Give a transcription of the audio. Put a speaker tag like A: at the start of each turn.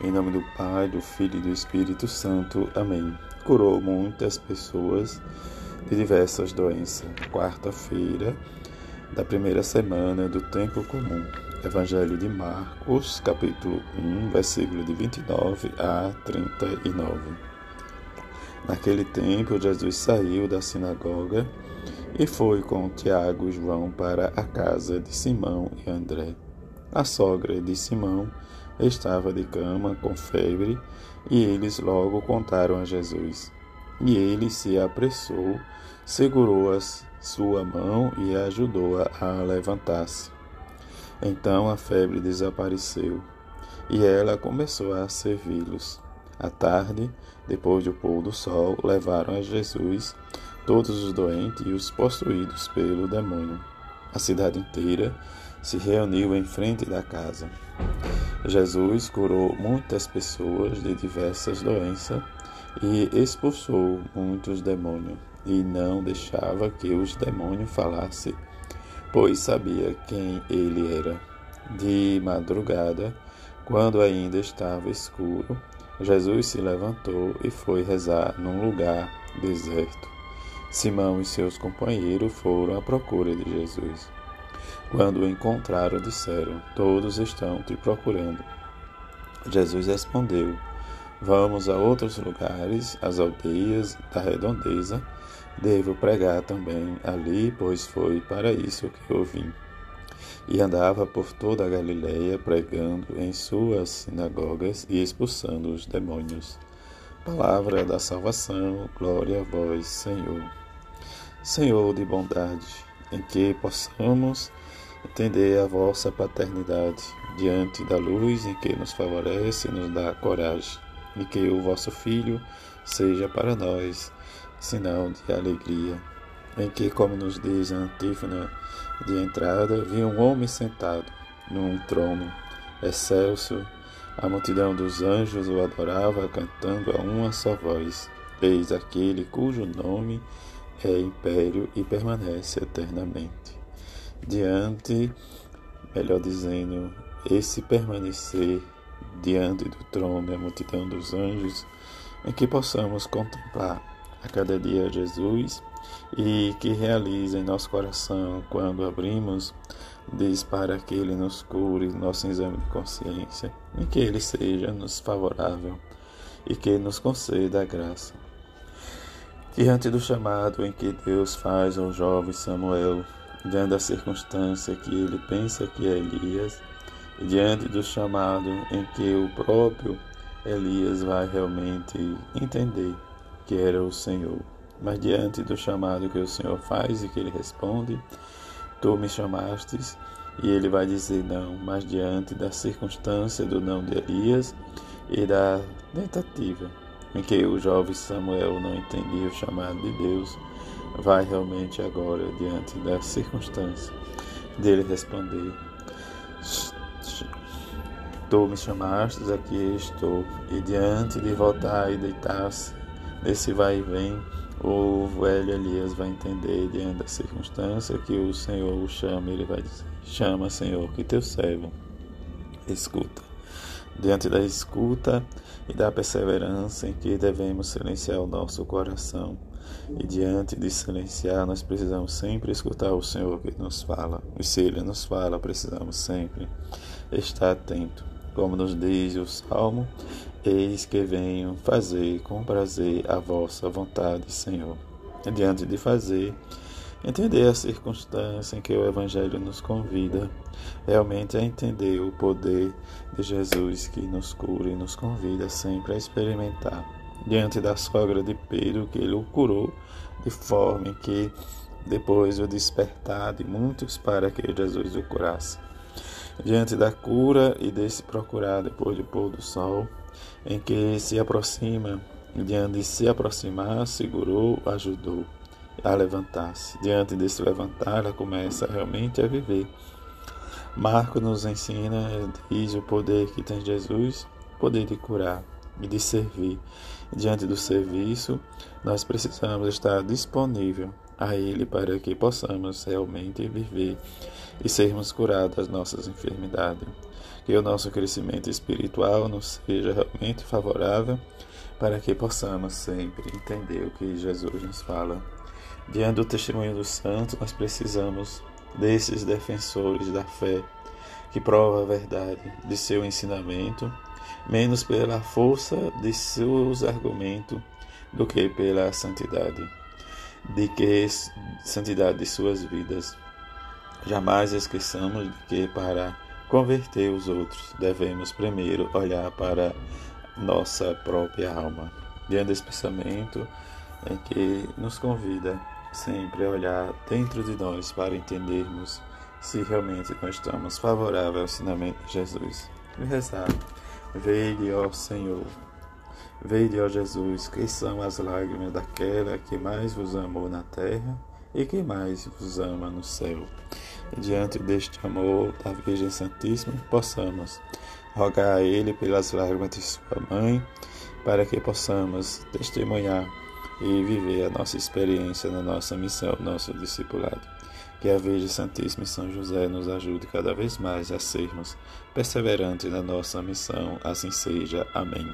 A: Em nome do Pai, do Filho e do Espírito Santo. Amém. Curou muitas pessoas de diversas doenças. Quarta-feira da primeira semana do tempo comum. Evangelho de Marcos, capítulo 1, versículo de 29 a 39. Naquele tempo, Jesus saiu da sinagoga e foi com Tiago e João para a casa de Simão e André. A sogra de Simão estava de cama com febre e eles logo contaram a Jesus. E ele se apressou, segurou a sua mão e ajudou-a a, a levantar-se. Então a febre desapareceu e ela começou a servi-los. À tarde, depois do pôr do sol, levaram a Jesus todos os doentes e os possuídos pelo demônio. A cidade inteira se reuniu em frente da casa. Jesus curou muitas pessoas de diversas doenças e expulsou muitos demônios, e não deixava que os demônios falassem, pois sabia quem ele era. De madrugada, quando ainda estava escuro, Jesus se levantou e foi rezar num lugar deserto. Simão e seus companheiros foram à procura de Jesus. Quando o encontraram, disseram: Todos estão te procurando. Jesus respondeu: Vamos a outros lugares, às aldeias da redondeza. Devo pregar também ali, pois foi para isso que eu vim. E andava por toda a Galiléia, pregando em suas sinagogas e expulsando os demônios. Palavra da salvação, glória a vós, Senhor. Senhor de bondade, em que possamos entender a vossa paternidade diante da luz em que nos favorece e nos dá coragem, e que o vosso Filho seja para nós sinal de alegria, em que, como nos diz a antífona de entrada, vi um homem sentado num trono excelso, a multidão dos anjos o adorava, cantando a uma só voz: Eis aquele cujo nome é império e permanece eternamente. Diante, melhor dizendo, esse permanecer diante do trono e a multidão dos anjos, em que possamos contemplar a cada dia Jesus e que realize em nosso coração quando abrimos, diz para que Ele nos cure nosso exame de consciência e que Ele seja nos favorável e que nos conceda a graça. Diante do chamado em que Deus faz ao jovem Samuel, diante da circunstância que ele pensa que é Elias, e diante do chamado em que o próprio Elias vai realmente entender que era o Senhor. Mas diante do chamado que o Senhor faz e que ele responde, tu me chamastes, e ele vai dizer não, mas diante da circunstância do não de Elias e da tentativa em que o jovem Samuel não entendia o chamado de Deus, vai realmente agora diante da circunstância dele responder: Tu me chamastes, aqui estou. E diante de voltar e deitar-se nesse vai e vem, o velho Elias vai entender diante da circunstância que o Senhor o chama, ele vai dizer: Chama, Senhor, que teu servo escuta. Diante da escuta e da perseverança em que devemos silenciar o nosso coração, e diante de silenciar, nós precisamos sempre escutar o Senhor que nos fala. E se Ele nos fala, precisamos sempre estar atento como nos diz o Salmo, eis que venho fazer com prazer a vossa vontade, Senhor. E diante de fazer, entender a circunstância em que o Evangelho nos convida, realmente a entender o poder de Jesus que nos cura e nos convida sempre a experimentar. Diante da sogra de Pedro, que ele o curou, de forma que depois o despertar de muitos para que Jesus o curasse diante da cura e desse procurar depois do pôr do sol, em que se aproxima, diante de se aproximar, segurou, ajudou a levantar-se. Diante desse levantar, ela começa realmente a viver. Marco nos ensina, diz o poder que tem Jesus, poder de curar e de servir. Diante do serviço, nós precisamos estar disponível a Ele para que possamos realmente viver e sermos curados das nossas enfermidades. Que o nosso crescimento espiritual nos seja realmente favorável para que possamos sempre entender o que Jesus nos fala. Diante do testemunho dos santos, nós precisamos desses defensores da fé que prova a verdade de seu ensinamento, menos pela força de seus argumentos do que pela santidade, de que santidade de suas vidas. Jamais esqueçamos de que para converter os outros devemos primeiro olhar para nossa própria alma. Diante desse pensamento é que nos convida sempre olhar dentro de nós para entendermos se realmente nós estamos favoráveis ao ensinamento de Jesus. E rezar, veide, ó Senhor, veide, ó Jesus, que são as lágrimas daquela que mais vos amou na terra e que mais vos ama no céu. E diante deste amor da Virgem Santíssima, possamos rogar a Ele pelas lágrimas de Sua Mãe, para que possamos testemunhar e viver a nossa experiência na nossa missão, nosso discipulado. Que a Virgem Santíssima e São José nos ajude cada vez mais a sermos perseverantes na nossa missão. Assim seja. Amém.